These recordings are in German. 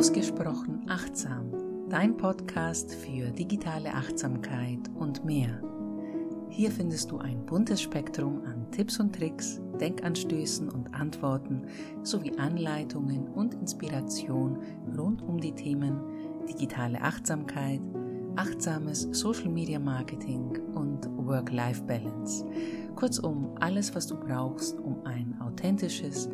Ausgesprochen achtsam, dein Podcast für digitale Achtsamkeit und mehr. Hier findest du ein buntes Spektrum an Tipps und Tricks, Denkanstößen und Antworten sowie Anleitungen und Inspiration rund um die Themen digitale Achtsamkeit, achtsames Social Media Marketing und Work-Life-Balance. Kurzum, alles, was du brauchst, um ein authentisches,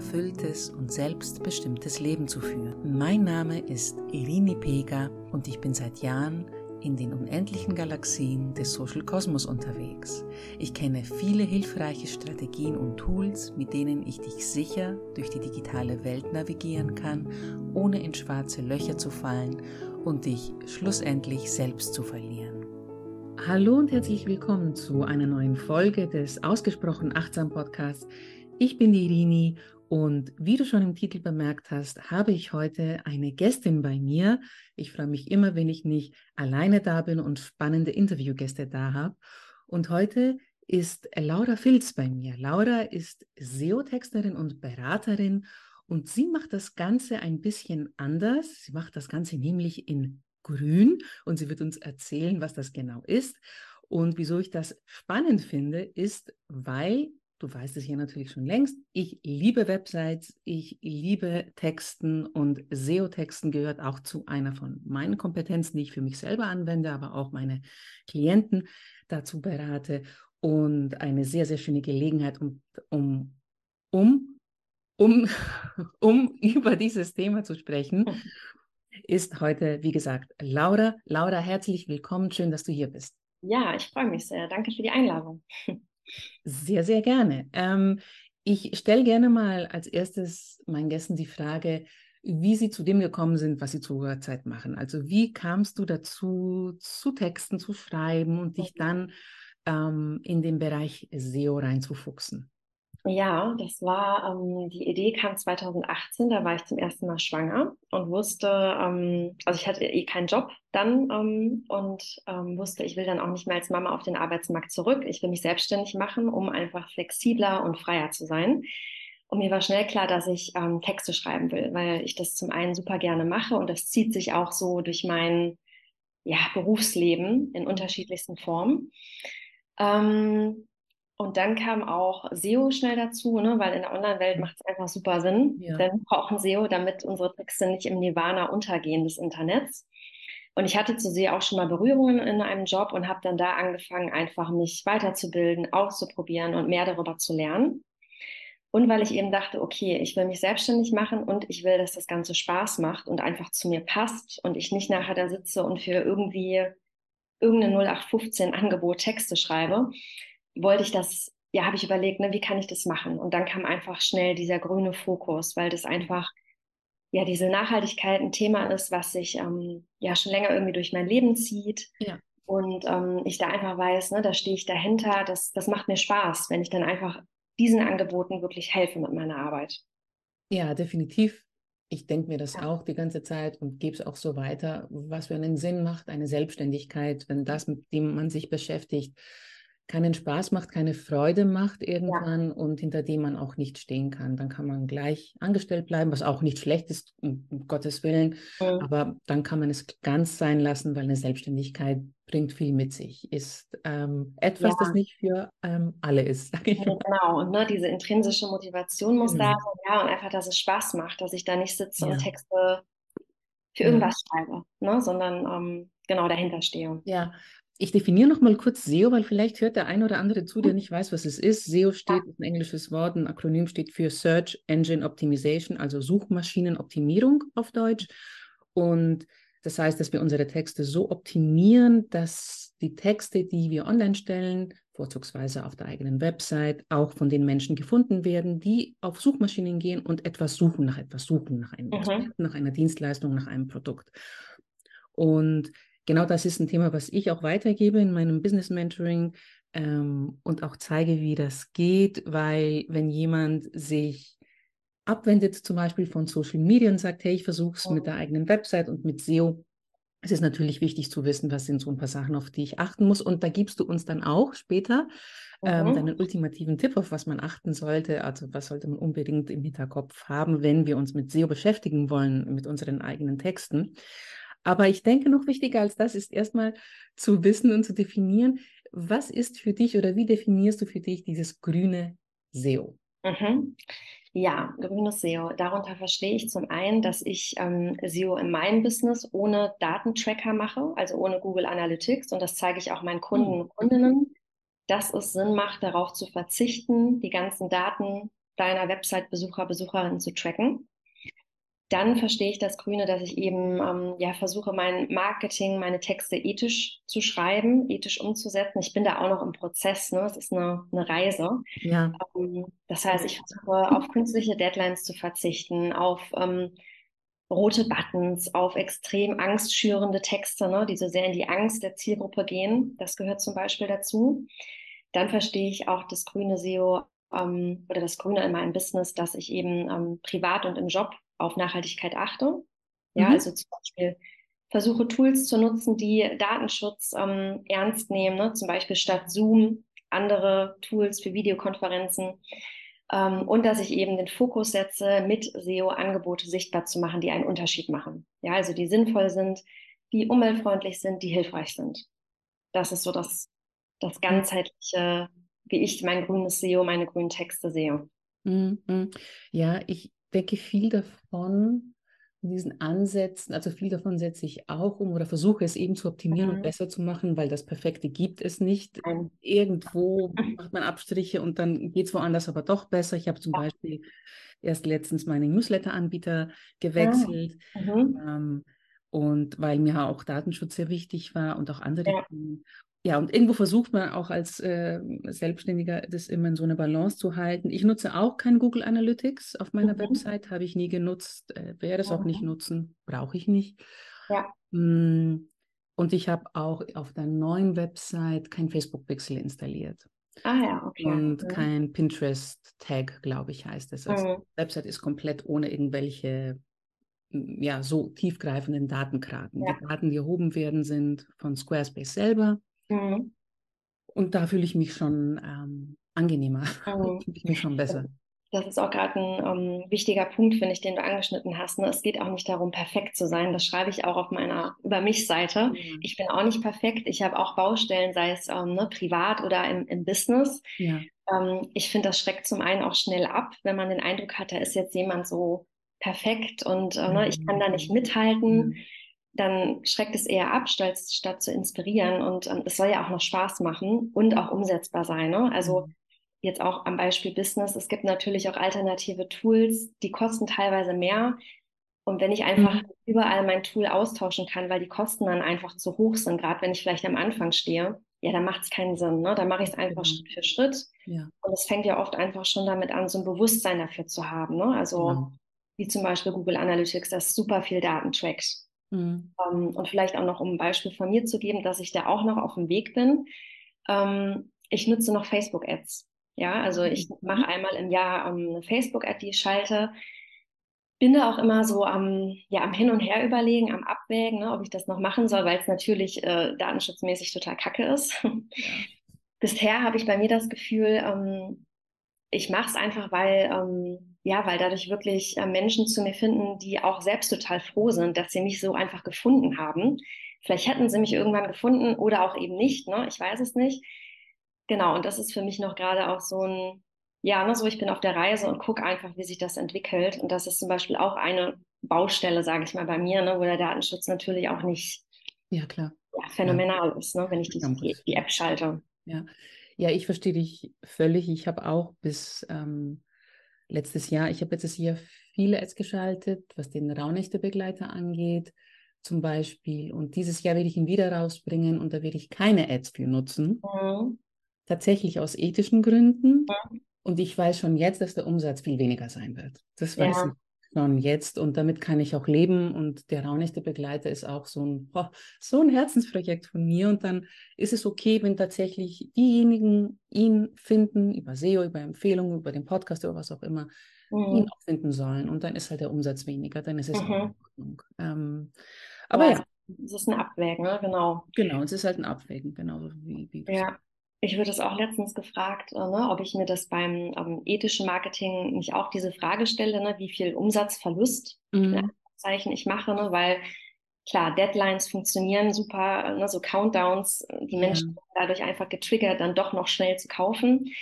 erfülltes und selbstbestimmtes Leben zu führen. Mein Name ist Irini Pega und ich bin seit Jahren in den unendlichen Galaxien des Social Kosmos unterwegs. Ich kenne viele hilfreiche Strategien und Tools, mit denen ich dich sicher durch die digitale Welt navigieren kann, ohne in schwarze Löcher zu fallen und dich schlussendlich selbst zu verlieren. Hallo und herzlich willkommen zu einer neuen Folge des Ausgesprochen Achtsam Podcasts. Ich bin die Irini und wie du schon im Titel bemerkt hast, habe ich heute eine Gästin bei mir. Ich freue mich immer, wenn ich nicht alleine da bin und spannende Interviewgäste da habe. Und heute ist Laura Filz bei mir. Laura ist SEO-Texterin und Beraterin und sie macht das Ganze ein bisschen anders. Sie macht das Ganze nämlich in grün und sie wird uns erzählen, was das genau ist. Und wieso ich das spannend finde, ist, weil Du weißt es hier natürlich schon längst. Ich liebe Websites, ich liebe Texten und SEO-Texten gehört auch zu einer von meinen Kompetenzen, die ich für mich selber anwende, aber auch meine Klienten dazu berate. Und eine sehr, sehr schöne Gelegenheit, um, um, um, um, um über dieses Thema zu sprechen, ist heute, wie gesagt, Laura. Laura, herzlich willkommen. Schön, dass du hier bist. Ja, ich freue mich sehr. Danke für die Einladung. Sehr, sehr gerne. Ähm, ich stelle gerne mal als erstes meinen Gästen die Frage, wie sie zu dem gekommen sind, was sie zur Zeit machen. Also wie kamst du dazu, zu Texten zu schreiben und dich dann ähm, in den Bereich SEO reinzufuchsen? Ja, das war, ähm, die Idee kam 2018, da war ich zum ersten Mal schwanger und wusste, ähm, also ich hatte eh keinen Job dann ähm, und ähm, wusste, ich will dann auch nicht mehr als Mama auf den Arbeitsmarkt zurück. Ich will mich selbstständig machen, um einfach flexibler und freier zu sein. Und mir war schnell klar, dass ich ähm, Texte schreiben will, weil ich das zum einen super gerne mache und das zieht sich auch so durch mein ja, Berufsleben in unterschiedlichsten Formen. Ähm, und dann kam auch SEO schnell dazu, ne? weil in der Online-Welt macht es einfach super Sinn. Ja. Denn wir brauchen SEO, damit unsere Texte nicht im Nirvana untergehen des Internets. Und ich hatte zu SEO auch schon mal Berührungen in einem Job und habe dann da angefangen, einfach mich weiterzubilden, auszuprobieren und mehr darüber zu lernen. Und weil ich eben dachte, okay, ich will mich selbstständig machen und ich will, dass das Ganze Spaß macht und einfach zu mir passt und ich nicht nachher da sitze und für irgendwie irgendeine 0815 Angebot Texte schreibe, wollte ich das, ja, habe ich überlegt, ne, wie kann ich das machen? Und dann kam einfach schnell dieser grüne Fokus, weil das einfach, ja, diese Nachhaltigkeit ein Thema ist, was sich ähm, ja schon länger irgendwie durch mein Leben zieht. Ja. Und ähm, ich da einfach weiß, ne, da stehe ich dahinter, das, das macht mir Spaß, wenn ich dann einfach diesen Angeboten wirklich helfe mit meiner Arbeit. Ja, definitiv. Ich denke mir das ja. auch die ganze Zeit und gebe es auch so weiter, was für einen Sinn macht eine Selbstständigkeit, wenn das, mit dem man sich beschäftigt, keinen Spaß macht, keine Freude macht irgendwann ja. und hinter dem man auch nicht stehen kann. Dann kann man gleich angestellt bleiben, was auch nicht schlecht ist, um, Gottes Willen. Mhm. Aber dann kann man es ganz sein lassen, weil eine Selbstständigkeit bringt viel mit sich. Ist ähm, etwas, ja. das nicht für ähm, alle ist. Ja, genau, und ne, diese intrinsische Motivation muss genau. da sein, ja, und einfach, dass es Spaß macht, dass ich da nicht sitze und Texte für irgendwas schreibe, ne, sondern ähm, genau dahinter stehe. Ja, ich definiere noch mal kurz SEO, weil vielleicht hört der ein oder andere zu, der nicht weiß, was es ist. SEO steht, ist ein englisches Wort, ein Akronym steht für Search Engine Optimization, also Suchmaschinenoptimierung auf Deutsch. Und das heißt, dass wir unsere Texte so optimieren, dass die Texte, die wir online stellen, vorzugsweise auf der eigenen Website, auch von den Menschen gefunden werden, die auf Suchmaschinen gehen und etwas suchen, nach etwas suchen, nach einem mhm. nach einer Dienstleistung, nach einem Produkt. Und genau das ist ein Thema, was ich auch weitergebe in meinem Business Mentoring ähm, und auch zeige, wie das geht, weil wenn jemand sich abwendet zum Beispiel von Social Media und sagt, hey, ich versuche es mit der eigenen Website und mit SEO, es ist natürlich wichtig zu wissen, was sind so ein paar Sachen, auf die ich achten muss. Und da gibst du uns dann auch später ähm, mhm. deinen ultimativen Tipp, auf was man achten sollte. Also was sollte man unbedingt im Hinterkopf haben, wenn wir uns mit SEO beschäftigen wollen, mit unseren eigenen Texten. Aber ich denke, noch wichtiger als das ist erstmal zu wissen und zu definieren, was ist für dich oder wie definierst du für dich dieses grüne SEO? Mhm. Ja, grünes SEO. Darunter verstehe ich zum einen, dass ich ähm, SEO in meinem Business ohne Datentracker mache, also ohne Google Analytics. Und das zeige ich auch meinen Kunden und Kundinnen, dass es Sinn macht, darauf zu verzichten, die ganzen Daten deiner Website-Besucher, Besucherinnen zu tracken dann verstehe ich das Grüne, dass ich eben ähm, ja versuche, mein Marketing, meine Texte ethisch zu schreiben, ethisch umzusetzen. Ich bin da auch noch im Prozess, ne? Es ist eine, eine Reise. Ja. Ähm, das heißt, ich versuche auf künstliche Deadlines zu verzichten, auf ähm, rote Buttons, auf extrem angstschürende Texte, ne? die so sehr in die Angst der Zielgruppe gehen. Das gehört zum Beispiel dazu. Dann verstehe ich auch das grüne SEO ähm, oder das Grüne in meinem Business, dass ich eben ähm, privat und im Job auf Nachhaltigkeit achte. Ja, mhm. also zum Beispiel versuche Tools zu nutzen, die Datenschutz ähm, ernst nehmen, ne? zum Beispiel statt Zoom andere Tools für Videokonferenzen. Ähm, und dass ich eben den Fokus setze, mit SEO Angebote sichtbar zu machen, die einen Unterschied machen. Ja, also die sinnvoll sind, die umweltfreundlich sind, die hilfreich sind. Das ist so das, das ganzheitliche, wie ich mein grünes SEO, meine grünen Texte sehe. Mhm. Ja, ich, denke viel davon, in diesen Ansätzen, also viel davon setze ich auch um oder versuche es eben zu optimieren mhm. und besser zu machen, weil das Perfekte gibt es nicht. Mhm. Irgendwo macht man Abstriche und dann geht es woanders aber doch besser. Ich habe zum ja. Beispiel erst letztens meinen Newsletter-Anbieter ah, gewechselt. Mhm. Ähm, und weil mir auch Datenschutz sehr wichtig war und auch andere ja ja, und irgendwo versucht man auch als äh, Selbstständiger das immer in so eine Balance zu halten. Ich nutze auch kein Google Analytics auf meiner mhm. Website, habe ich nie genutzt, äh, werde es mhm. auch nicht nutzen, brauche ich nicht. Ja. Mm, und ich habe auch auf der neuen Website kein Facebook-Pixel installiert. Ah ja, okay. Und mhm. kein Pinterest-Tag, glaube ich, heißt es. Also mhm. die Website ist komplett ohne irgendwelche ja, so tiefgreifenden Datenkraken. Ja. Die Daten, die erhoben werden, sind von Squarespace selber. Mhm. Und da fühle ich mich schon ähm, angenehmer, mhm. fühle ich mich schon besser. Das ist auch gerade ein um, ähm, wichtiger Punkt, finde ich, den du angeschnitten hast. Ne? Es geht auch nicht darum, perfekt zu sein. Das schreibe ich auch auf meiner Über mich-Seite. Mhm. Ich bin auch nicht perfekt. Ich habe auch Baustellen, sei es ähm, ne, privat oder im, im Business. Ja. Ähm, ich finde, das schreckt zum einen auch schnell ab, wenn man den Eindruck hat, da ist jetzt jemand so perfekt und äh, ne, ich kann da nicht mhm. mithalten. Dann schreckt es eher ab, statt, statt zu inspirieren. Und ähm, es soll ja auch noch Spaß machen und auch umsetzbar sein. Ne? Also mhm. jetzt auch am Beispiel Business, es gibt natürlich auch alternative Tools, die kosten teilweise mehr. Und wenn ich einfach mhm. überall mein Tool austauschen kann, weil die Kosten dann einfach zu hoch sind, gerade wenn ich vielleicht am Anfang stehe, ja, dann macht es keinen Sinn. Ne? Dann mache ich es einfach mhm. Schritt für Schritt. Ja. Und es fängt ja oft einfach schon damit an, so ein Bewusstsein dafür zu haben. Ne? Also genau. wie zum Beispiel Google Analytics, das super viel Daten trackt. Mhm. Ähm, und vielleicht auch noch, um ein Beispiel von mir zu geben, dass ich da auch noch auf dem Weg bin. Ähm, ich nutze noch Facebook-Ads. Ja, also ich mhm. mache einmal im Jahr ähm, eine Facebook-Ad, die ich schalte. Bin da auch immer so am, ja, am Hin und Her überlegen, am Abwägen, ne, ob ich das noch machen soll, weil es natürlich äh, datenschutzmäßig total kacke ist. Ja. Bisher habe ich bei mir das Gefühl, ähm, ich mache es einfach, weil ähm, ja, weil dadurch wirklich äh, Menschen zu mir finden, die auch selbst total froh sind, dass sie mich so einfach gefunden haben. Vielleicht hätten sie mich irgendwann gefunden oder auch eben nicht, ne? Ich weiß es nicht. Genau, und das ist für mich noch gerade auch so ein, ja, ne, so ich bin auf der Reise und gucke einfach, wie sich das entwickelt. Und das ist zum Beispiel auch eine Baustelle, sage ich mal, bei mir, ne, wo der Datenschutz natürlich auch nicht ja, klar. Ja, phänomenal ja. ist, ne, wenn ich die, die, die, App schalte. Ja. ja, ich verstehe dich völlig. Ich habe auch bis ähm, letztes Jahr, ich habe letztes Jahr viele Ads geschaltet, was den Raunächte-Begleiter angeht, zum Beispiel. Und dieses Jahr werde ich ihn wieder rausbringen und da werde ich keine Ads für nutzen. Mhm. Tatsächlich aus ethischen Gründen. Mhm. Und ich weiß schon jetzt, dass der Umsatz viel weniger sein wird. Das weiß ja. ich schon jetzt und damit kann ich auch leben und der raunächte Begleiter ist auch so ein, oh, so ein Herzensprojekt von mir und dann ist es okay, wenn tatsächlich diejenigen ihn finden, über SEO, über Empfehlungen, über den Podcast oder was auch immer, mhm. ihn auch finden sollen und dann ist halt der Umsatz weniger, dann ist es mhm. in Ordnung. Ähm, aber ja. ja. Es ist ein Abwägen, ne? genau. Genau, es ist halt ein Abwägen, genau wie, wie Ja, ich wurde es auch letztens gefragt, äh, ne, ob ich mir das beim ähm, ethischen Marketing nicht auch diese Frage stelle, ne, wie viel Umsatzverlust Mhm. Zeichen ich mache, ne, weil klar, Deadlines funktionieren super, ne, so Countdowns, die Ja. Menschen werden dadurch einfach getriggert, dann doch noch schnell zu kaufen.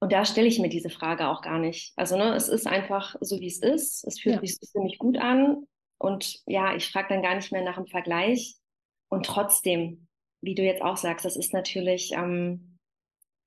Und da stelle ich mir diese Frage auch gar nicht. Also, ne, es ist einfach so, wie es ist. Es fühlt Ja. sich ziemlich gut an. Und ja, ich frage dann gar nicht mehr nach dem Vergleich. Und trotzdem, wie du jetzt auch sagst, das ist natürlich ähm,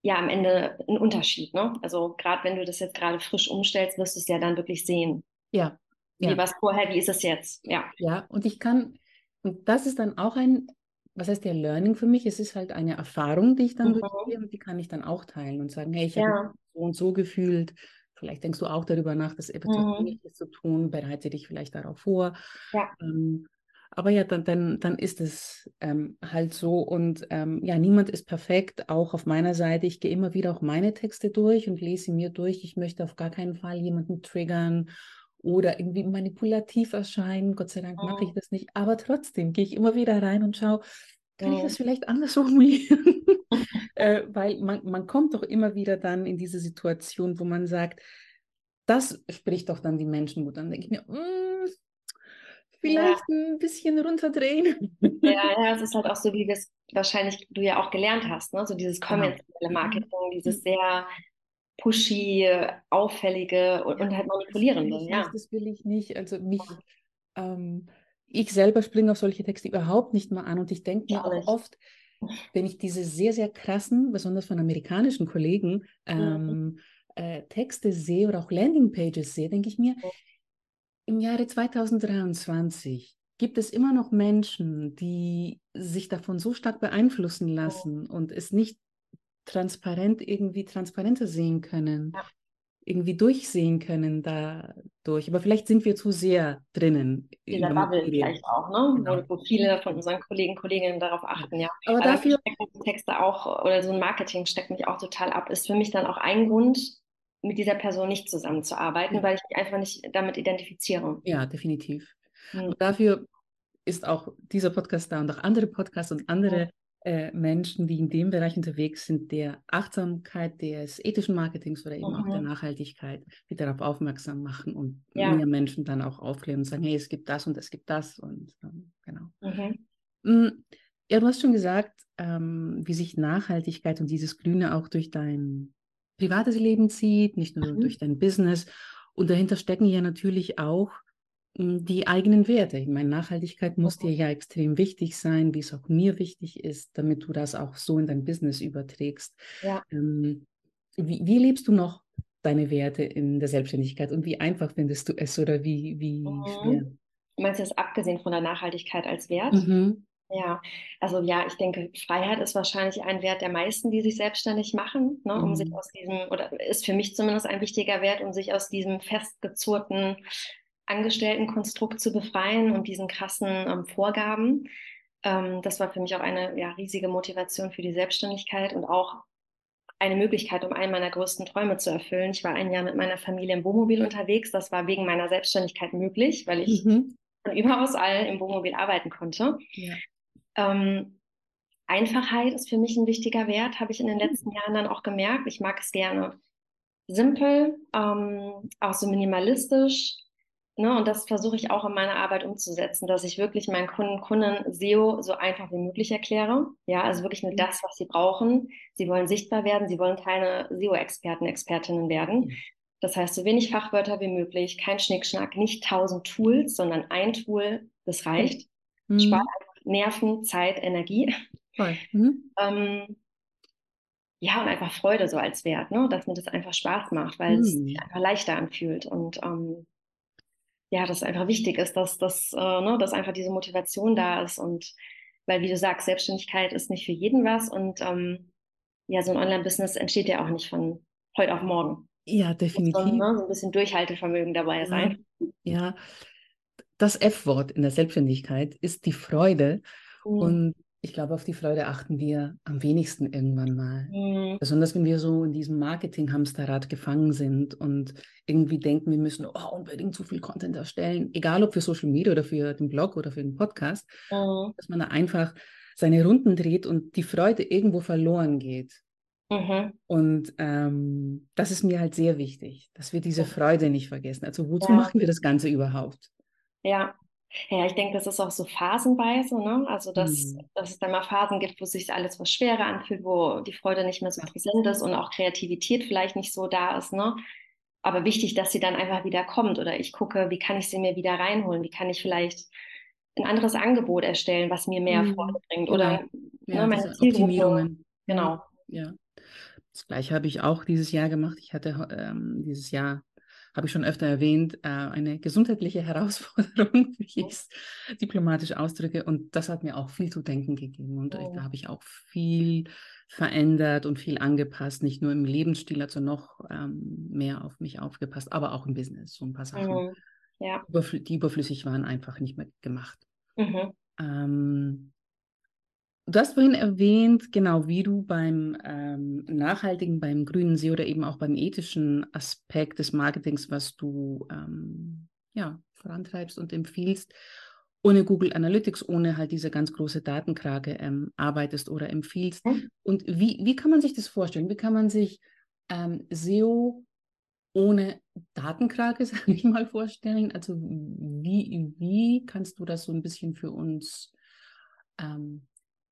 ja am Ende ein Unterschied. Ne? Also gerade wenn du das jetzt gerade frisch umstellst, wirst du es ja dann wirklich sehen. Ja, Wie ja. war es vorher, wie ist es jetzt? Ja. Ja, und ich kann, und das ist dann auch ein, was heißt der Learning für mich? Es ist halt eine Erfahrung, die ich dann Mhm. durchgehe und die kann ich dann auch teilen und sagen, hey, ich habe Ja. mich so und so gefühlt. Vielleicht denkst du auch darüber nach, das eventuell Mhm. Zu tun, bereite dich vielleicht darauf vor. Ja. Ähm, aber ja, dann, dann, dann ist es ähm, halt so und ähm, ja, niemand ist perfekt, auch auf meiner Seite. Ich gehe immer wieder auch meine Texte durch und lese sie mir durch. Ich möchte auf gar keinen Fall jemanden triggern oder irgendwie manipulativ erscheinen. Gott sei Dank mache ich Mhm. das nicht. Aber trotzdem gehe ich immer wieder rein und schaue, kann ich das vielleicht anders formulieren? äh, weil man, man kommt doch immer wieder dann in diese Situation, wo man sagt, das spricht doch dann die Menschen gut. Dann denke ich mir, mm, vielleicht ein bisschen runterdrehen. Ja, ja, es ist halt auch so, wie wir es wahrscheinlich du ja auch gelernt hast, ne? So dieses Genau. konventionelle Marketing, dieses sehr pushy, auffällige und, und halt Das manipulierende, ich ja. das will ich nicht. Also mich, ähm, ich selber springe auf solche Texte überhaupt nicht mal an und ich denke mir auch oft, wenn ich diese sehr, sehr krassen, besonders von amerikanischen Kollegen, Mhm. ähm, äh, Texte sehe oder auch Landingpages sehe, denke ich mir, im Jahre 2023 gibt es immer noch Menschen, die sich davon so stark beeinflussen lassen und es nicht transparent irgendwie transparenter sehen können, Ja. irgendwie durchsehen können dadurch. Aber vielleicht sind wir zu sehr drinnen in der Bubble vielleicht auch, ne? Genau. Wo, wo viele von unseren Kollegen, Kolleginnen darauf achten, ja. Aber Aber dafür, mich schrecken die Texte auch, oder so ein Marketing steckt mich auch total ab. Ist für mich dann auch ein Grund, mit dieser Person nicht zusammenzuarbeiten, weil ich mich einfach nicht damit identifiziere. ja, definitiv. Hm. Und dafür ist auch dieser Podcast da und auch andere Podcasts und andere äh, Menschen, die in dem Bereich unterwegs sind, der Achtsamkeit, des ethischen Marketings oder eben auch der Mhm. Nachhaltigkeit, die darauf aufmerksam machen und Ja. mehr Menschen dann auch aufklären und sagen, hey, es gibt das und es gibt das und ähm, genau. Mhm. Mm, Ja, du hast schon gesagt, ähm, wie sich Nachhaltigkeit und dieses Grüne auch durch dein privates Leben zieht, nicht nur Mhm. durch dein Business. Und dahinter stecken ja natürlich auch mm, die eigenen Werte. Ich meine, Nachhaltigkeit muss dir ja extrem wichtig sein, wie es auch mir wichtig ist, damit du das auch so in dein Business überträgst. Ja. Ähm, wie, wie lebst du noch deine Werte in der Selbstständigkeit und wie einfach findest du es oder wie, wie Mhm. schwer? Du meinst jetzt abgesehen von der Nachhaltigkeit als Wert? Mhm. Ja, also ja, ich denke, Freiheit ist wahrscheinlich ein Wert der meisten, die sich selbstständig machen, ne, um sich Mhm. aus diesem, oder ist für mich zumindest ein wichtiger Wert, um sich aus diesem festgezurrten Angestelltenkonstrukt zu befreien und diesen krassen ähm, Vorgaben. Ähm, das war für mich auch eine ja, riesige Motivation für die Selbstständigkeit und auch eine Möglichkeit, um einen meiner größten Träume zu erfüllen. Ich war ein Jahr mit meiner Familie im Wohnmobil unterwegs. Das war wegen meiner Selbstständigkeit möglich, weil ich Mhm. von überaus all im Wohnmobil arbeiten konnte. Ja. Ähm, Einfachheit ist für mich ein wichtiger Wert, habe ich in den letzten Jahren dann auch gemerkt. Ich mag es gerne simpel, ähm, auch so minimalistisch. Ne? Und das versuche ich auch in meiner Arbeit umzusetzen, dass ich wirklich meinen Kunden, Kunden SEO so einfach wie möglich erkläre. Ja, also wirklich nur Mhm. das, was sie brauchen. Sie wollen sichtbar werden, sie wollen keine SEO-Experten, Expertinnen werden. Ja. Das heißt, so wenig Fachwörter wie möglich, kein Schnickschnack, nicht tausend Tools, sondern ein Tool, das reicht. Mhm. Spart Nerven, Zeit, Energie. Voll. Mhm. Ähm, ja, und einfach Freude so als Wert, ne? dass mir das einfach Spaß macht, weil es Mhm. sich einfach leichter anfühlt. Und ähm, ja, dass einfach wichtig ist, dass, dass, äh, ne, dass einfach diese Motivation da ist. Und weil, wie du sagst, Selbstständigkeit ist nicht für jeden was. Und ähm, ja, so ein Online-Business entsteht ja auch nicht von heute auf morgen. Ja, Muss schon, definitiv. ne, so ein bisschen Durchhaltevermögen dabei Ja. sein. Ja, das F-Wort in der Selbstständigkeit ist die Freude. Mhm. Und ich glaube, auf die Freude achten wir am wenigsten irgendwann mal. Mhm. Besonders wenn wir so in diesem Marketing-Hamsterrad gefangen sind und irgendwie denken, wir müssen oh, unbedingt zu viel Content erstellen, egal ob für Social Media oder für den Blog oder für den Podcast, mhm. dass man da einfach seine Runden dreht und die Freude irgendwo verloren geht. Mhm. Und ähm, das ist mir halt sehr wichtig, dass wir diese Freude nicht vergessen. Also wozu ja. machen wir das Ganze überhaupt? Ja, ja, ich denke, das ist auch so phasenweise, ne? Also, dass, mhm. dass es dann mal Phasen gibt, wo sich alles was schwerer anfühlt, wo die Freude nicht mehr so präsent ist und auch Kreativität vielleicht nicht so da ist, ne? Aber wichtig, dass sie dann einfach wieder kommt oder ich gucke, wie kann ich sie mir wieder reinholen? Wie kann ich vielleicht ein anderes Angebot erstellen, was mir mehr mhm. Freude bringt oder ja, ne, meine Optimierungen. Genau. Ja. Das gleiche habe ich auch dieses Jahr gemacht. Ich hatte ähm, dieses Jahr habe ich schon öfter erwähnt, äh, eine gesundheitliche Herausforderung, wie ich es diplomatisch ausdrücke. Und das hat mir auch viel zu denken gegeben. Und oh. da habe ich auch viel verändert und viel angepasst, nicht nur im Lebensstil, also noch ähm, mehr auf mich aufgepasst, aber auch im Business. So ein paar Sachen, mhm. ja. die überflüssig waren, einfach nicht mehr gemacht. Mhm. Ähm, Du hast vorhin erwähnt, genau wie du beim ähm, nachhaltigen, beim grünen See oder eben auch beim ethischen Aspekt des Marketings, was du ähm, ja, vorantreibst und empfiehlst, ohne Google Analytics, ohne halt diese ganz große Datenkrake ähm, arbeitest oder empfiehlst. Und wie, wie kann man sich das vorstellen? Wie kann man sich ähm, SEO ohne Datenkrake, sage ich mal, vorstellen? Also wie, wie kannst du das so ein bisschen für uns ähm,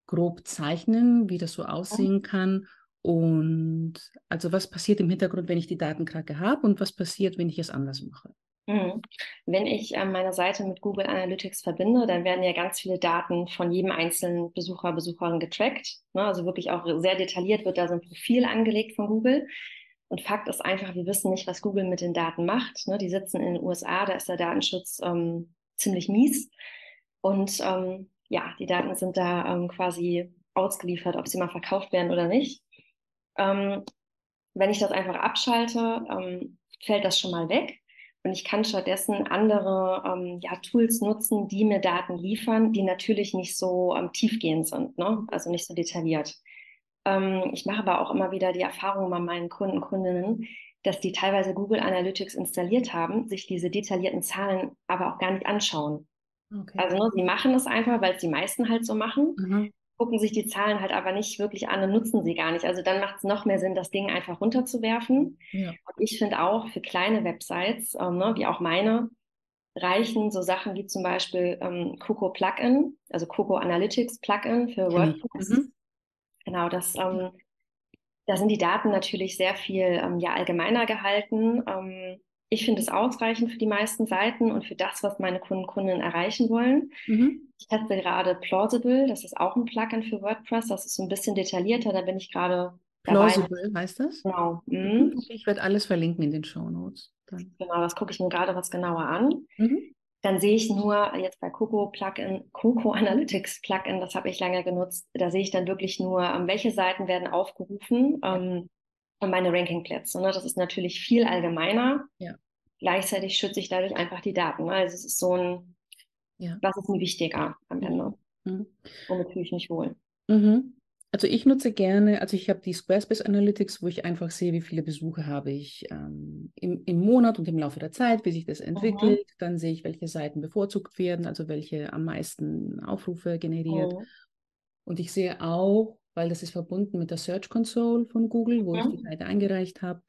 grob zeichnen, wie das so aussehen kann. Und also was passiert im Hintergrund, wenn ich die Datenkrake habe und was passiert, wenn ich es anders mache? Mhm. Wenn ich äh, meine Seite mit Google Analytics verbinde, dann werden ja ganz viele Daten von jedem einzelnen Besucher, Besucherin getrackt. Ne? Also wirklich auch sehr detailliert wird da so ein Profil angelegt von Google. Und Fakt ist einfach, wir wissen nicht, was Google mit den Daten macht. Ne? Die sitzen in den USA, da ist der Datenschutz ähm, ziemlich mies. Und ähm, ja, die Daten sind da ähm, quasi ausgeliefert, ob sie mal verkauft werden oder nicht. Ähm, wenn ich das einfach abschalte, ähm, fällt das schon mal weg. Und ich kann stattdessen andere ähm, ja, Tools nutzen, die mir Daten liefern, die natürlich nicht so ähm, tiefgehend sind, ne? also nicht so detailliert. Ähm, ich mache aber auch immer wieder die Erfahrung bei meinen Kunden, Kundinnen, dass die teilweise Google Analytics installiert haben, sich diese detaillierten Zahlen aber auch gar nicht anschauen. Okay. Also ne, sie machen es einfach, weil es die meisten halt so machen, mhm. gucken sich die Zahlen halt aber nicht wirklich an und nutzen sie gar nicht. Also dann macht es noch mehr Sinn, das Ding einfach runterzuwerfen. Ja. Und ich finde auch für kleine Websites, ähm, ne, wie auch meine, reichen so Sachen wie zum Beispiel ähm, Coco Plugin, also Coco Analytics Plugin für WordPress. Mhm. Genau, das, ähm, da sind die Daten natürlich sehr viel ähm, ja, allgemeiner gehalten. Ähm, ich finde es ausreichend für die meisten Seiten und für das, was meine Kunden Kunden erreichen wollen. Mhm. Ich teste gerade Plausible, das ist auch ein Plugin für WordPress, das ist so ein bisschen detaillierter, da bin ich gerade Plausible dabei. heißt das? Genau. Mhm. Ich werde alles verlinken in den Show Notes. Genau, das gucke ich mir gerade was genauer an. Mhm. Dann sehe ich nur jetzt bei Coco Plugin, Coco Analytics Plugin, das habe ich lange genutzt, da sehe ich dann wirklich nur, ähm, welche Seiten werden aufgerufen. Ähm, und meine Rankingplätze. Ne? Das ist natürlich viel allgemeiner. Ja. Gleichzeitig schütze ich dadurch einfach die Daten. Ne? Also es ist so ein, ja. was ist mir wichtiger am Ende? Mhm. Womit fühle ich mich wohl? Mhm. Also ich nutze gerne, also ich habe die Squarespace Analytics, wo ich einfach sehe, wie viele Besuche habe ich ähm, im, im Monat und im Laufe der Zeit, wie sich das entwickelt. Mhm. Dann sehe ich, welche Seiten bevorzugt werden, also welche am meisten Aufrufe generiert. Mhm. Und ich sehe auch, weil das ist verbunden mit der Search Console von Google, wo mhm. ich die Seite eingereicht habe,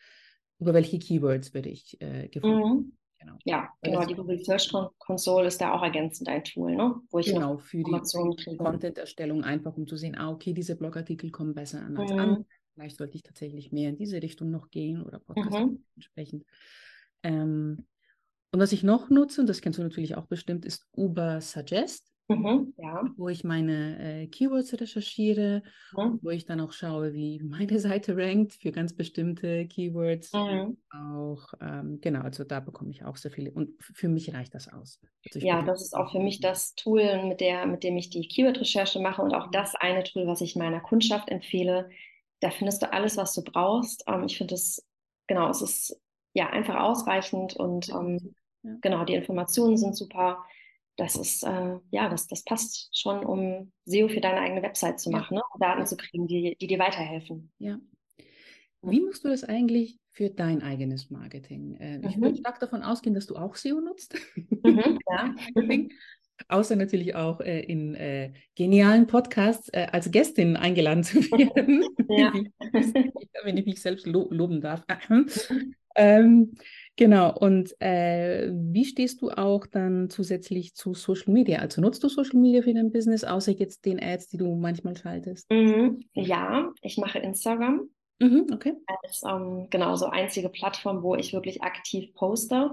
über welche Keywords werde ich äh, gefunden. Mhm. Genau. Ja, genau, die Google Search Console ist da auch ergänzend ein Tool, ne? wo ich genau, für die Content-Erstellung einfach, um zu sehen, ah, okay, diese Blogartikel kommen besser an als mhm. andere. Vielleicht sollte ich tatsächlich mehr in diese Richtung noch gehen oder Podcast mhm. entsprechend. Ähm, und was ich noch nutze, und das kennst du natürlich auch bestimmt, ist Uber Suggest. Mhm, ja. wo ich meine äh, Keywords recherchiere, mhm. wo ich dann auch schaue, wie meine Seite rankt für ganz bestimmte Keywords. Mhm. Auch, ähm, genau, also da bekomme ich auch sehr viele und für mich reicht das aus. Also ja, das ist auch für mich das Tool, mit, der, mit dem ich die Keyword-Recherche mache und auch mhm. das eine Tool, was ich meiner Kundschaft empfehle. Da findest du alles, was du brauchst. Ähm, ich finde es, genau, es ist ja einfach ausreichend und ähm, ja. genau, die Informationen sind super das ist, äh, ja, das, das passt schon, um SEO für deine eigene Website zu machen, ja. ne? Daten zu kriegen, die, die dir weiterhelfen. Ja. Wie machst du das eigentlich für dein eigenes Marketing? Äh, mhm. Ich würde stark davon ausgehen, dass du auch SEO nutzt. Mhm, ja. Außer natürlich auch äh, in äh, genialen Podcasts äh, als Gästin eingeladen zu werden, ja. wenn ich mich selbst lo loben darf. ähm, genau, und äh, wie stehst du auch dann zusätzlich zu Social Media? Also nutzt du Social Media für dein Business, außer jetzt den Ads, die du manchmal schaltest? Mhm. Ja, ich mache Instagram. Mhm, okay. Als ähm, genau so einzige Plattform, wo ich wirklich aktiv poste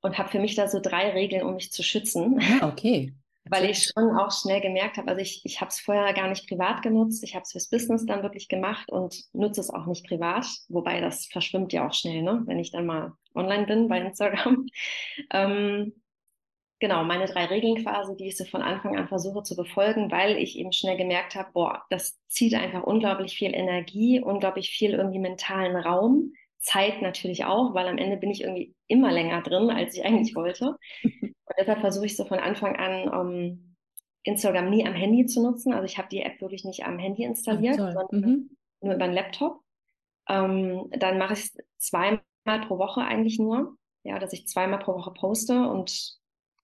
und habe für mich da so drei Regeln, um mich zu schützen. Ah, okay. Weil ich schon auch schnell gemerkt habe, also ich, ich habe es vorher gar nicht privat genutzt, ich habe es fürs Business dann wirklich gemacht und nutze es auch nicht privat, wobei das verschwimmt ja auch schnell, ne? wenn ich dann mal online bin bei Instagram. ähm, genau, meine drei Regeln quasi, die ich so von Anfang an versuche zu befolgen, weil ich eben schnell gemerkt habe, boah, das zieht einfach unglaublich viel Energie, unglaublich viel irgendwie mentalen Raum Zeit natürlich auch, weil am Ende bin ich irgendwie immer länger drin, als ich eigentlich wollte. Und deshalb versuche ich so von Anfang an um, ähm, Instagram nie am Handy zu nutzen. Also ich habe die App wirklich nicht am Handy installiert, Ach, sondern mhm. nur über den Laptop. Ähm, dann mache ich es zweimal pro Woche eigentlich nur. Ja, dass ich zweimal pro Woche poste und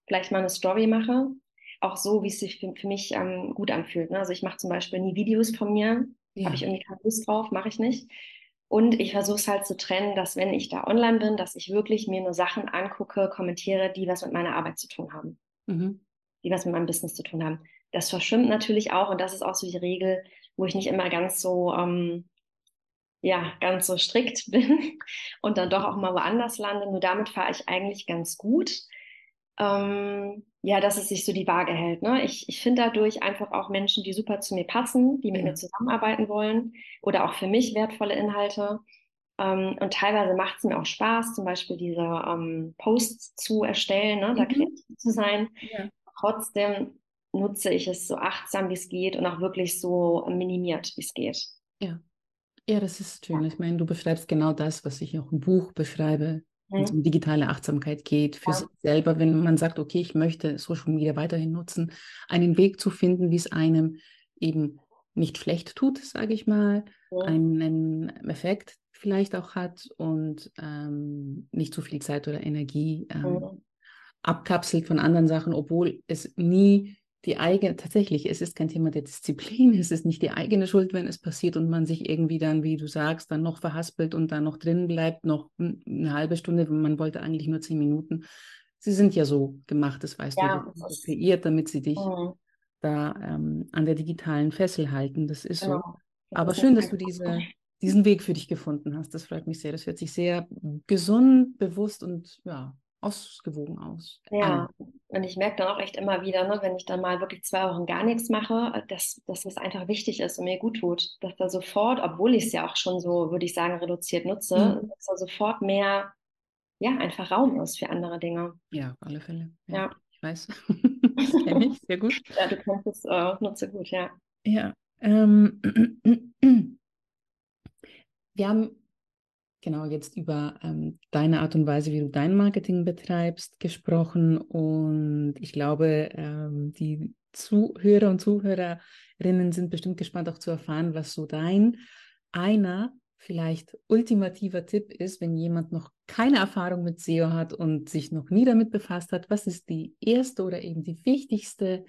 vielleicht mal eine Story mache. Auch so, wie es sich für, für mich ähm, gut anfühlt. Ne? Also ich mache zum Beispiel nie Videos von mir. Ja. Habe ich irgendwie keine Lust drauf, mache ich nicht. Und ich versuche es halt zu trennen, dass wenn ich da online bin, dass ich wirklich mir nur Sachen angucke, kommentiere, die was mit meiner Arbeit zu tun haben. Mhm. Die was mit meinem Business zu tun haben. Das verschwimmt natürlich auch und das ist auch so die Regel, wo ich nicht immer ganz so, ähm, ja, ganz so strikt bin und dann doch auch mal woanders lande. Nur damit fahre ich eigentlich ganz gut ähm, ja, dass es sich so die Waage hält. Ne? Ich, ich finde dadurch einfach auch Menschen, die super zu mir passen, die mit ja. mir zusammenarbeiten wollen oder auch für mich wertvolle Inhalte. Ähm, und teilweise macht es mir auch Spaß, zum Beispiel diese ähm, Posts zu erstellen, ne? da mhm. kreativ zu sein. Ja. Trotzdem nutze ich es so achtsam, wie es geht und auch wirklich so minimiert, wie es geht. Ja. Ja, das ist schön. Ich meine, du beschreibst genau das, was ich auch im Buch beschreibe wenn es um digitale Achtsamkeit geht, für ja. sich selber, wenn man sagt, okay, ich möchte Social Media weiterhin nutzen, einen Weg zu finden, wie es einem eben nicht schlecht tut, sage ich mal, ja. einen Effekt vielleicht auch hat und ähm, nicht zu viel Zeit oder Energie ähm, ja. abkapselt von anderen Sachen, obwohl es nie die eigene, tatsächlich, es ist kein Thema der Disziplin, es ist nicht die eigene Schuld, wenn es passiert und man sich irgendwie dann, wie du sagst, dann noch verhaspelt und dann noch drin bleibt, noch eine halbe Stunde, man wollte eigentlich nur zehn Minuten. Sie sind ja so gemacht, das weißt ja, du, das kreiert, damit sie dich mhm. da ähm, an der digitalen Fessel halten, das ist genau. so. Aber das schön, dass du diese, diesen Weg für dich gefunden hast, das freut mich sehr, das hört sich sehr gesund, bewusst und ja, ausgewogen aus. Ja, und ich merke dann auch echt immer wieder, ne, wenn ich dann mal wirklich zwei Wochen gar nichts mache, dass, dass es einfach wichtig ist und mir gut tut, dass da sofort, obwohl ich es ja auch schon so, würde ich sagen, reduziert nutze, mhm. dass da sofort mehr, ja, einfach Raum ist für andere Dinge. Ja, auf alle Fälle. Ja, ja. ich weiß. das kenne ich sehr gut. Ja, du kennst es, äh, nutze gut, ja. Ja. Ähm, wir haben genau jetzt über ähm, deine Art und Weise, wie du dein Marketing betreibst, gesprochen. Und ich glaube, ähm, die Zuhörer und Zuhörerinnen sind bestimmt gespannt auch zu erfahren, was so dein einer vielleicht ultimativer Tipp ist, wenn jemand noch keine Erfahrung mit SEO hat und sich noch nie damit befasst hat. Was ist die erste oder eben die wichtigste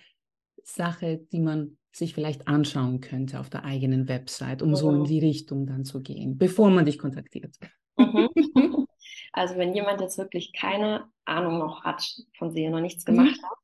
Sache, die man sich vielleicht anschauen könnte auf der eigenen Website, um mhm. so in mhm. die Richtung dann zu gehen, bevor man dich kontaktiert. Mhm. Also wenn jemand jetzt wirklich keine Ahnung noch hat von SEO, noch nichts mhm. gemacht mhm. hat,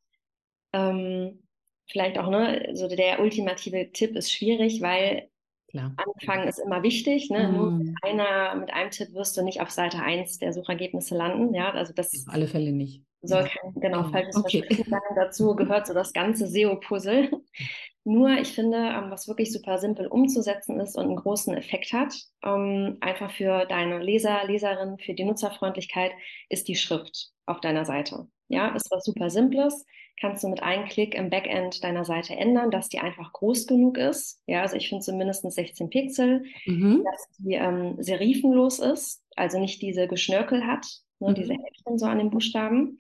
ähm, vielleicht auch, ne, so der ultimative Tipp ist schwierig, weil Klar. Anfangen ist immer wichtig. Ne? Mm. Nur mit, mhm. einer, mit einem Tipp wirst du nicht auf Seite 1 der Suchergebnisse landen. Ja, also das auf alle Fälle nicht. Soll kein genau, falsches okay. Versprechen sein. Dazu gehört so das ganze SEO-Puzzle. Nur, ich finde, ähm, was wirklich super simpel umzusetzen ist und einen großen Effekt hat, ähm, einfach für deine Leser, Leserinnen, für die Nutzerfreundlichkeit, ist die Schrift auf deiner Seite. Ja, ist was super Simples. Kannst du mit einem Klick im Backend deiner Seite ändern, dass die einfach groß genug ist. Ja, also ich finde so mindestens 16 Pixel, mhm. dass die ähm, serifenlos ist, also nicht diese Geschnörkel hat, ne, mhm. diese Häkchen so an den Buchstaben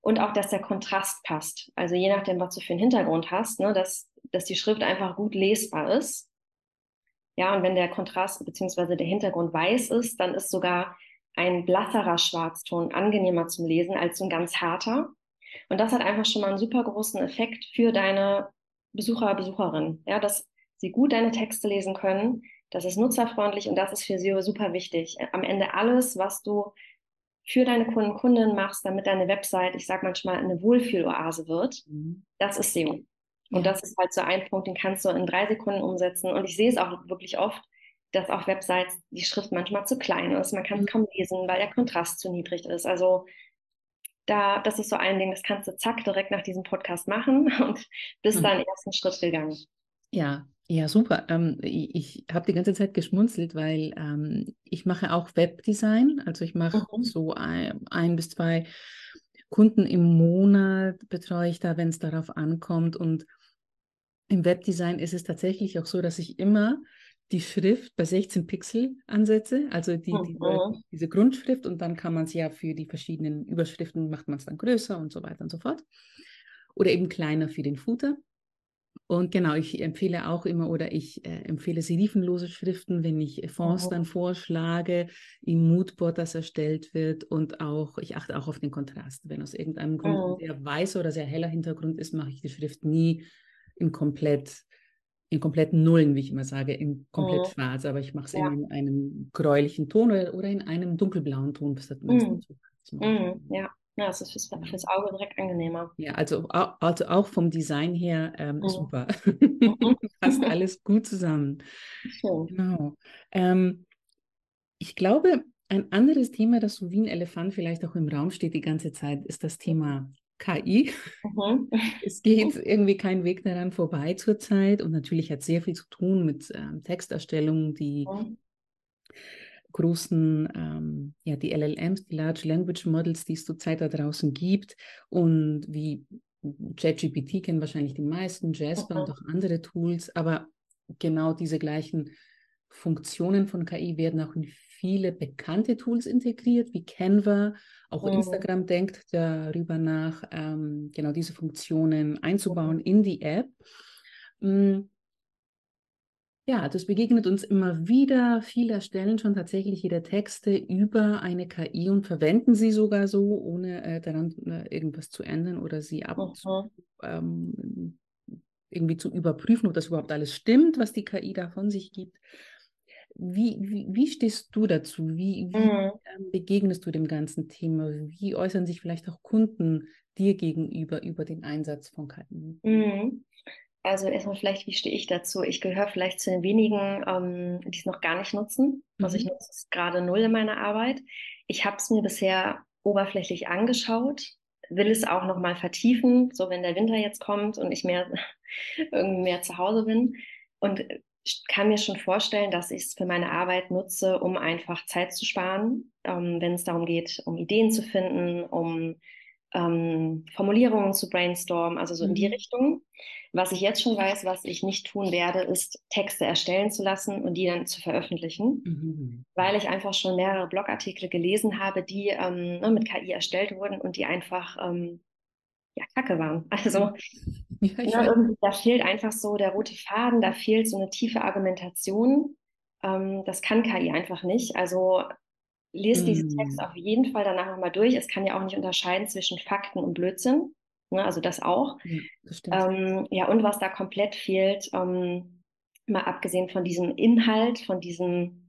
Und auch, dass der Kontrast passt. Also je nachdem, was du für einen Hintergrund hast, ne, dass, dass die Schrift einfach gut lesbar ist. Ja, und wenn der Kontrast bzw. der Hintergrund weiß ist, dann ist sogar ein blasserer Schwarzton angenehmer zum Lesen als so ein ganz harter. Und das hat einfach schon mal einen super großen Effekt für deine Besucher, Besucherinnen. Ja, dass sie gut deine Texte lesen können, das ist nutzerfreundlich und das ist für SEO super wichtig. Am Ende alles, was du für deine Kunden, Kundinnen machst, damit deine Website, ich sage manchmal, eine Wohlfühloase wird, mhm. das ist SEO. Und das ist halt so ein Punkt, den kannst du in drei Sekunden umsetzen. Und ich sehe es auch wirklich oft, dass auf Websites die Schrift manchmal zu klein ist. Man kann es mhm. kaum lesen, weil der Kontrast zu niedrig ist. Also da, das ist so ein Ding, das kannst du zack direkt nach diesem Podcast machen und bist mhm. dann ersten Schritt gegangen. Ja, ja, super. Ähm, ich ich habe die ganze Zeit geschmunzelt, weil ähm, ich mache auch Webdesign. Also ich mache mhm. so ein, ein, bis zwei Kunden im Monat betreue ich da, wenn es darauf ankommt. Und im Webdesign ist es tatsächlich auch so, dass ich immer die Schrift bei 16 Pixel ansetze, also die, mhm. diese, diese, Grundschrift und dann kann man es ja für die verschiedenen Überschriften, macht man es dann größer und so weiter und so fort. Oder eben kleiner für den Footer. Und genau, ich empfehle auch immer oder ich äh, empfehle serifenlose Schriften, wenn ich Fonts oh. dann vorschlage, im Moodboard das erstellt wird und auch, ich achte auch auf den Kontrast. Wenn aus irgendeinem Grund oh. ein sehr weißer oder sehr heller Hintergrund ist, mache ich die Schrift nie in komplett in kompletten Nullen, wie ich immer sage, in komplett oh. schwarz, aber ich mache es ja. in einem gräulichen Ton oder, oder in einem dunkelblauen Ton. Das hat mm. Mm. Ja. Ja, es ist fürs, fürs, Auge direkt angenehmer. Ja, also, also auch vom Design her ähm, mhm. super. Mhm. Passt alles gut zusammen. Schön. Genau. Ähm, ich glaube, ein anderes Thema, das so wie ein Elefant vielleicht auch im Raum steht die ganze Zeit, ist das Thema KI. Mhm. Es geht irgendwie kein Weg daran vorbei zurzeit und natürlich hat sehr viel zu tun mit ähm, Texterstellung, die mhm großen, ähm, ja, die LLMs, die Large Language Models, die es zurzeit da draußen gibt und wie ChatGPT kennen wahrscheinlich die meisten, Jasper okay. und auch andere Tools, aber genau diese gleichen Funktionen von KI werden auch in viele bekannte Tools integriert, wie Canva. Auch mhm. Instagram denkt darüber nach, ähm, genau diese Funktionen einzubauen mhm. in die App. Mhm. Ja, das begegnet uns immer wieder. Viele erstellen schon tatsächlich ihre Texte über eine KI und verwenden sie sogar so, ohne äh, daran äh, irgendwas zu ändern oder sie ab mhm. ähm, irgendwie zu überprüfen, ob das überhaupt alles stimmt, was die KI da von sich gibt. Wie, wie, wie stehst du dazu? Wie, wie mhm. ähm, begegnest du dem ganzen Thema? Wie äußern sich vielleicht auch Kunden dir gegenüber über den Einsatz von KI? Mhm. Also erstmal vielleicht, wie stehe ich dazu? Ich gehöre vielleicht zu den wenigen, ähm, die es noch gar nicht nutzen. Mhm. Also ich mhm. nutze es gerade null in meiner Arbeit. Ich habe es mir bisher oberflächlich angeschaut, will es auch noch mal vertiefen, so wenn der Winter jetzt kommt und ich mehr, irgendwie mehr zu Hause bin. Und kann mir schon vorstellen, dass ich es für meine Arbeit nutze, um einfach Zeit zu sparen, ähm, wenn es darum geht, um Ideen zu finden, um ähm, Formulierungen zu brainstormen, also so in die mhm. Richtung. Was ich jetzt schon weiß, was ich nicht tun werde, ist Texte erstellen zu lassen und die dann zu veröffentlichen, mhm. weil ich einfach schon mehrere Blogartikel gelesen habe, die ähm, ne, mit KI erstellt wurden und die einfach ähm, ja, kacke waren. Also ja, ne, da fehlt einfach so der rote Faden, da fehlt so eine tiefe Argumentation. Ähm, das kann KI einfach nicht. Also lese mm. diesen Text auf jeden Fall danach nochmal durch. Es kann ja auch nicht unterscheiden zwischen Fakten und Blödsinn. Ne, also das auch. Ja, ähm, ja, und was da komplett fehlt, ähm, mal abgesehen von diesem Inhalt, von diesem,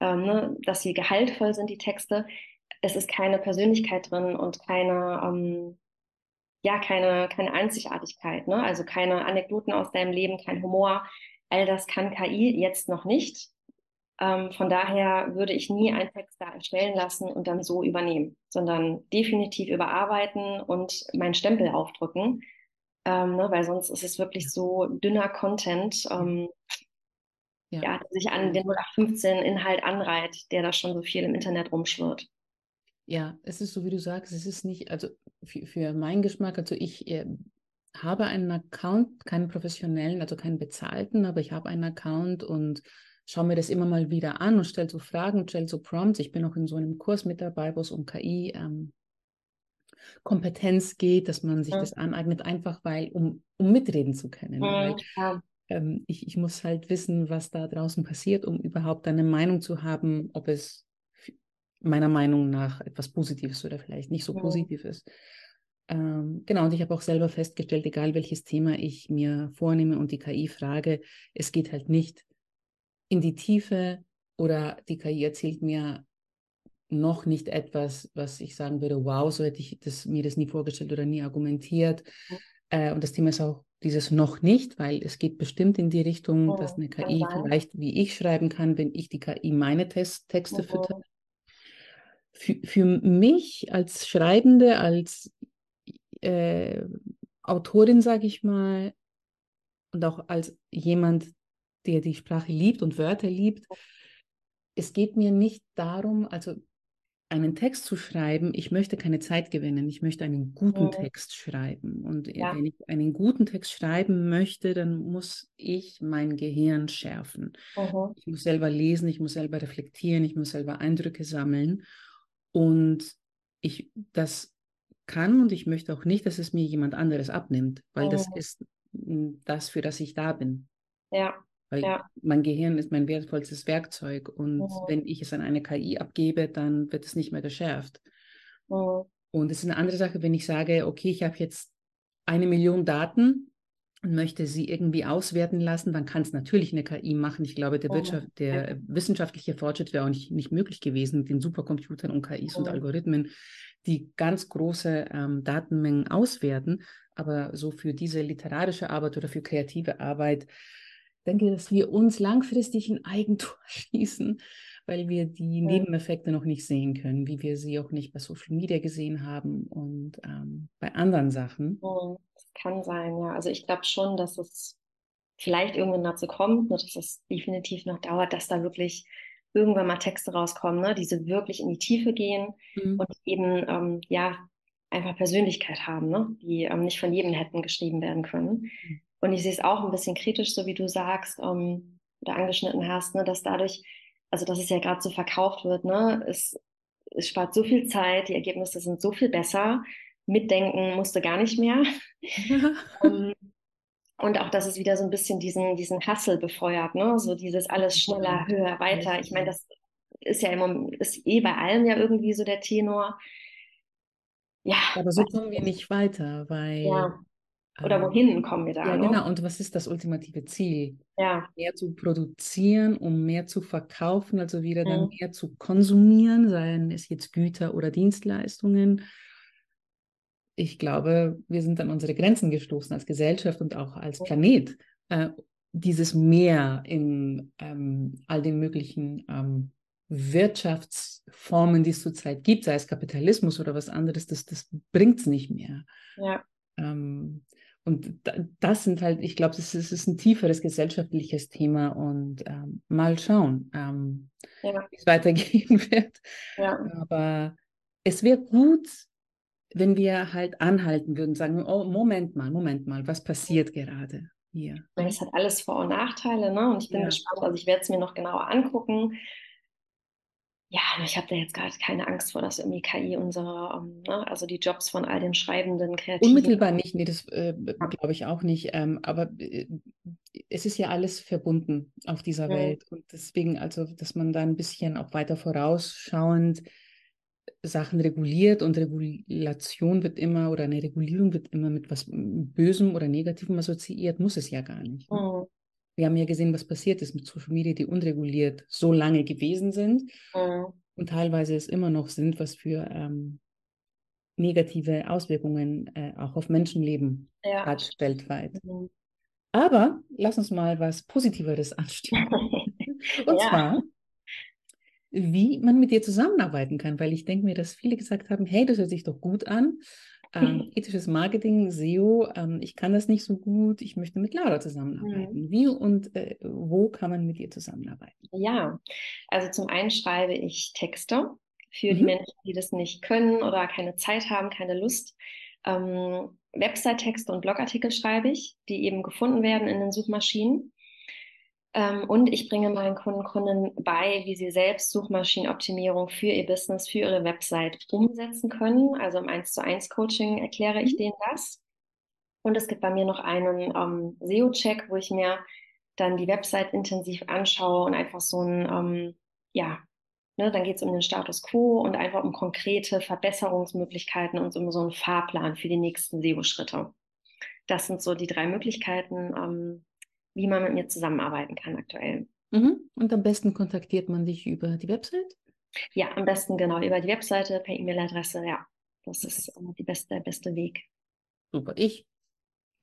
ähm, ne, dass sie gehaltvoll sind, die Texte, es ist keine Persönlichkeit drin und keine, ähm, ja, keine, keine Einzigartigkeit, ne? also keine Anekdoten aus deinem Leben, kein Humor. All das kann KI jetzt noch nicht. Ähm, von daher würde ich nie einen Text da erstellen lassen und dann so übernehmen, sondern definitiv überarbeiten und meinen Stempel aufdrücken, ähm, ne, weil sonst ist es wirklich so dünner Content, ähm, ja. ja. der sich an den 0815 Inhalt anreiht, der da schon so viel im Internet rumschwirrt. Ja, es ist so, wie du sagst, es ist nicht, also für, für meinen Geschmack, also ich äh, habe einen Account, keinen professionellen, also keinen bezahlten, aber ich habe einen Account und schaue mir das immer mal wieder an und stelle so Fragen, stelle so Prompts. Ich bin auch in so einem Kurs mit dabei, wo es um KI ähm, Kompetenz geht, dass man sich mhm. das aneignet, einfach weil, um, um mitreden zu können. Mhm, weil, ja. ähm, ich, ich muss halt wissen, was da draußen passiert, um überhaupt eine Meinung zu haben, ob es meiner Meinung nach etwas Positives oder vielleicht nicht so mhm. positiv ist. Ähm, genau, und ich habe auch selber festgestellt, egal welches Thema ich mir vornehme und die KI frage, es geht halt nicht in die Tiefe oder die KI erzählt mir noch nicht etwas, was ich sagen würde, wow, so hätte ich das, mir das nie vorgestellt oder nie argumentiert. Äh, und das Thema ist auch dieses noch nicht, weil es geht bestimmt in die Richtung, oh, dass eine KI vielleicht wie ich schreiben kann, wenn ich die KI meine Test Texte oh. fütter. Für, für mich als Schreibende, als äh, Autorin, sage ich mal, und auch als jemand, der die Sprache liebt und Wörter liebt, es geht mir nicht darum, also einen Text zu schreiben, ich möchte keine Zeit gewinnen, ich möchte einen guten mhm. Text schreiben. Und ja. wenn ich einen guten Text schreiben möchte, dann muss ich mein Gehirn schärfen. Mhm. Ich muss selber lesen, ich muss selber reflektieren, ich muss selber Eindrücke sammeln. Und ich das kann und ich möchte auch nicht, dass es mir jemand anderes abnimmt, weil mhm. das ist das, für das ich da bin. Ja. Weil ja. mein Gehirn ist mein wertvollstes Werkzeug und mhm. wenn ich es an eine KI abgebe, dann wird es nicht mehr geschärft. Mhm. Und es ist eine andere Sache, wenn ich sage, okay, ich habe jetzt eine Million Daten und möchte sie irgendwie auswerten lassen, dann kann es natürlich eine KI machen. Ich glaube, der, Wirtschaft, der wissenschaftliche Fortschritt wäre auch nicht, nicht möglich gewesen mit den Supercomputern und KIs und Algorithmen, die ganz große ähm, Datenmengen auswerten. Aber so für diese literarische Arbeit oder für kreative Arbeit, denke, dass wir uns langfristig ein Eigentor schießen, weil wir die Nebeneffekte noch nicht sehen können, wie wir sie auch nicht bei Social Media gesehen haben und ähm, bei anderen Sachen. Das kann sein, ja. Also ich glaube schon, dass es vielleicht irgendwann dazu kommt, ne, dass es definitiv noch dauert, dass da wirklich irgendwann mal Texte rauskommen, ne, diese wirklich in die Tiefe gehen mhm. und eben ähm, ja einfach Persönlichkeit haben, ne, die ähm, nicht von jedem hätten geschrieben werden können. Mhm. Und ich sehe es auch ein bisschen kritisch, so wie du sagst ähm, oder angeschnitten hast, ne, dass dadurch, also dass es ja gerade so verkauft wird, ne, es, es spart so viel Zeit, die Ergebnisse sind so viel besser, mitdenken musste gar nicht mehr. um, und auch, dass es wieder so ein bisschen diesen, diesen Hustle befeuert, ne? So dieses alles schneller, höher, weiter. Ich meine, das ist ja immer, ist eh bei allem ja irgendwie so der Tenor. Ja. Aber so kommen wir nicht weiter, weil ja. Oder ähm, wohin kommen wir da? Ja, ne? genau. Und was ist das ultimative Ziel? Ja. Mehr zu produzieren, um mehr zu verkaufen, also wieder dann mhm. mehr zu konsumieren, seien es jetzt Güter oder Dienstleistungen. Ich glaube, wir sind an unsere Grenzen gestoßen als Gesellschaft und auch als Planet. Äh, dieses Mehr in ähm, all den möglichen ähm, Wirtschaftsformen, die es zurzeit gibt, sei es Kapitalismus oder was anderes, das, das bringt es nicht mehr. Ja. Ähm, und das sind halt, ich glaube, das ist, ist, ein tieferes gesellschaftliches Thema und ähm, mal schauen, ähm, ja. wie es weitergehen wird. Ja. Aber es wäre gut, wenn wir halt anhalten würden, sagen, oh, Moment mal, Moment mal, was passiert gerade hier? Es hat alles Vor- und Nachteile, ne? Und ich bin ja. gespannt, also ich werde es mir noch genauer angucken ja, ich habe da jetzt gar keine Angst vor, dass irgendwie KI unsere, ähm, ne, also die Jobs von all den Schreibenden, Kreativen. Unmittelbar nicht, nee, das äh, glaube ich auch nicht. Ähm, aber äh, es ist ja alles verbunden auf dieser ja. Welt. Und deswegen, also, dass man da ein bisschen auch weiter vorausschauend Sachen reguliert und Regulation wird immer oder eine Regulierung wird immer mit was Bösem oder Negativem assoziiert, muss es ja gar nicht. Ne? Mhm wir haben ja gesehen, was passiert ist mit Social Media, die unreguliert so lange gewesen sind mhm. und teilweise es immer noch sind, was für ähm, negative Auswirkungen äh, auch auf Menschenleben ja. hat weltweit. Mhm. Aber lass uns mal was Positiveres anstellen. und ja. zwar, wie man mit dir zusammenarbeiten kann, weil ich denke mir, dass viele gesagt haben, hey, das hört sich doch gut an ähm, ethisches Marketing, SEO, ähm, ich kann das nicht so gut, ich möchte mit Laura zusammenarbeiten. Mhm. Wie und äh, wo kann man mit ihr zusammenarbeiten? Ja, also zum einen schreibe ich Texte für mhm. die Menschen, die das nicht können oder keine Zeit haben, keine Lust. Ähm, Website-Texte und Blogartikel schreibe ich, die eben gefunden werden in den Suchmaschinen. Ähm, und ich bringe meinen Kunden Kunden bei, wie sie selbst Suchmaschinenoptimierung für ihr Business, für ihre Website umsetzen können. Also im 1 zu 1 Coaching erkläre ich mhm. denen das. Und es gibt bei mir noch einen ähm, SEO-Check, wo ich mir dann die Website intensiv anschaue und einfach so ein, ähm, ja, ne, dann geht es um den Status quo und einfach um konkrete Verbesserungsmöglichkeiten und um so einen Fahrplan für die nächsten SEO-Schritte. Das sind so die drei Möglichkeiten, ähm, wie man mit mir zusammenarbeiten kann aktuell. Mhm. Und am besten kontaktiert man dich über die Website? Ja, am besten genau über die Webseite, per E-Mail-Adresse, ja. Das ist äh, beste, der beste Weg. Super. Ich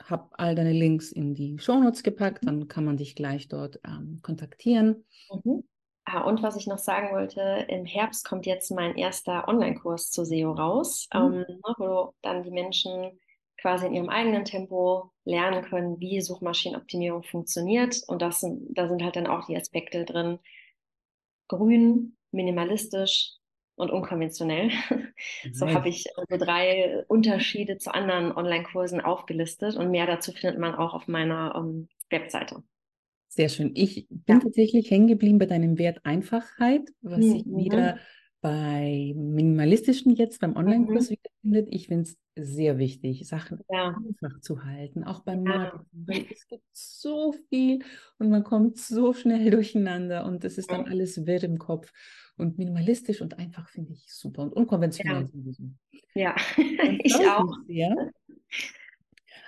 habe all deine Links in die Shownotes gepackt, mhm. dann kann man dich gleich dort ähm, kontaktieren. Mhm. Ah, und was ich noch sagen wollte, im Herbst kommt jetzt mein erster Online-Kurs zu SEO raus, mhm. ähm, wo dann die Menschen quasi in ihrem eigenen Tempo lernen können, wie Suchmaschinenoptimierung funktioniert. Und das sind, da sind halt dann auch die Aspekte drin. Grün, minimalistisch, und unkonventionell. so habe ich so drei Unterschiede zu anderen Online-Kursen aufgelistet und mehr dazu findet man auch auf meiner um, ähm, Webseite. Sehr schön. Ich bin ja. tatsächlich hängen geblieben bei deinem Wert Einfachheit, was mhm. sich wieder bei minimalistischen jetzt beim Online-Kurs mhm. wiederfindet. Ich finde es sehr wichtig, Sachen ja. einfach zu halten, auch beim Marketing, weil es gibt so viel und man kommt so schnell durcheinander und es ist dann alles wirr im Kopf. Und minimalistisch und einfach finde ich super und unkonventionell ja. Ja, ich auch. Sehr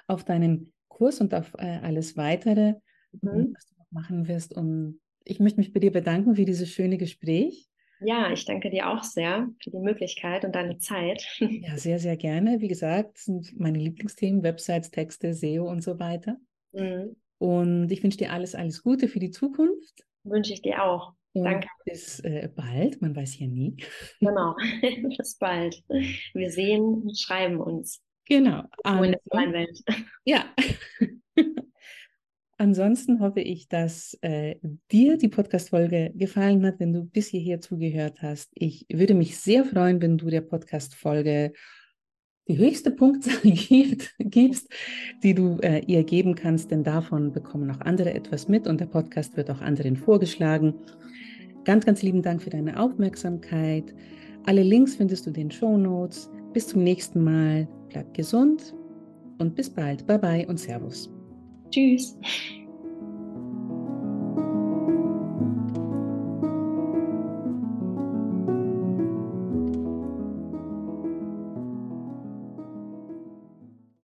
auf deinen Kurs und auf äh, alles weitere, mhm. was du noch machen wirst. Und ich möchte mich bei dir bedanken für dieses schöne Gespräch. Ja, ich danke dir auch sehr für die Möglichkeit und deine Zeit. Ja, sehr, sehr gerne. Wie gesagt, sind meine Lieblingsthemen, Websites, Texte, SEO und so weiter. Mhm. Und ich wünsche dir alles, alles Gute für die Zukunft. Wünsche ich dir auch. Und Danke. Bis äh, bald, man weiß ja nie. Genau, bis bald. Wir sehen und schreiben uns. Genau. in der Welt. Ja. Ansonsten hoffe ich, dass äh, dir die Podcast-Folge gefallen hat, wenn du bis hierher zugehört hast. Ich würde mich sehr freuen, wenn du der Podcast-Folge die höchste Punktzahl gibst, die du äh, ihr geben kannst, denn davon bekommen auch andere etwas mit und der Podcast wird auch anderen vorgeschlagen. Ganz, ganz lieben Dank für deine Aufmerksamkeit. Alle Links findest du in den Show Notes. Bis zum nächsten Mal. Bleib gesund und bis bald. Bye bye und Servus. Tschüss.